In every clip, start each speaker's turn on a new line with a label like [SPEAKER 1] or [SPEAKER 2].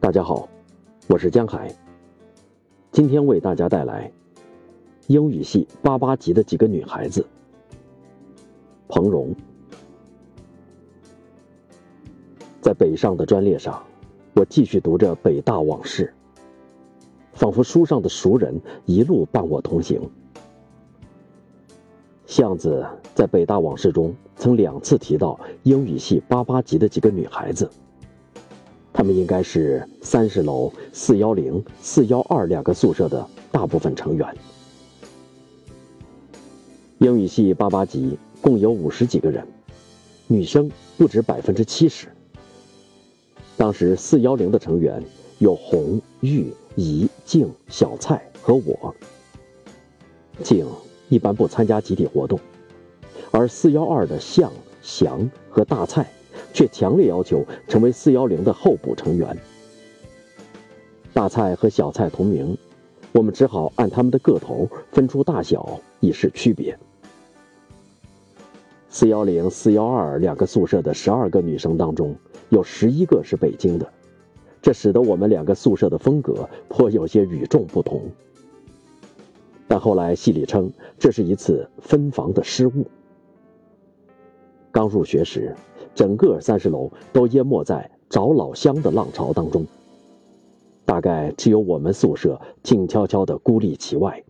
[SPEAKER 1] 大家好，我是江海。今天为大家带来英语系八八级的几个女孩子。彭荣在北上的专列上，我继续读着北大往事，仿佛书上的熟人一路伴我同行。巷子在北大往事中曾两次提到英语系八八级的几个女孩子。他们应该是三十楼四幺零、四幺二两个宿舍的大部分成员。英语系八八级共有五十几个人，女生不止百分之七十。当时四幺零的成员有红、玉、怡、静、小蔡和我。静一般不参加集体活动，而四幺二的向、翔和大蔡。却强烈要求成为四幺零的候补成员。大菜和小菜同名，我们只好按他们的个头分出大小，以示区别。四幺零、四幺二两个宿舍的十二个女生当中，有十一个是北京的，这使得我们两个宿舍的风格颇有些与众不同。但后来系里称这是一次分房的失误。入学时。整个三十楼都淹没在找老乡的浪潮当中，大概只有我们宿舍静悄悄地孤立其外。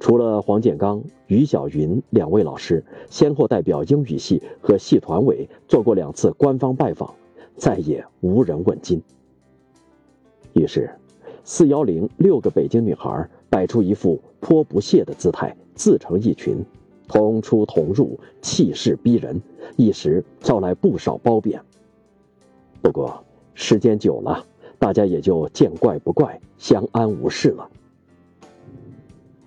[SPEAKER 1] 除了黄建刚、于小云两位老师先后代表英语系和系团委做过两次官方拜访，再也无人问津。于是，四幺零六个北京女孩摆出一副颇不屑的姿态，自成一群。同出同入，气势逼人，一时招来不少褒贬。不过时间久了，大家也就见怪不怪，相安无事了。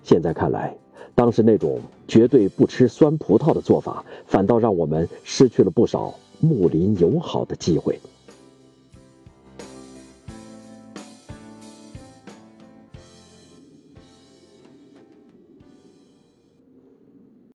[SPEAKER 1] 现在看来，当时那种绝对不吃酸葡萄的做法，反倒让我们失去了不少睦邻友好的机会。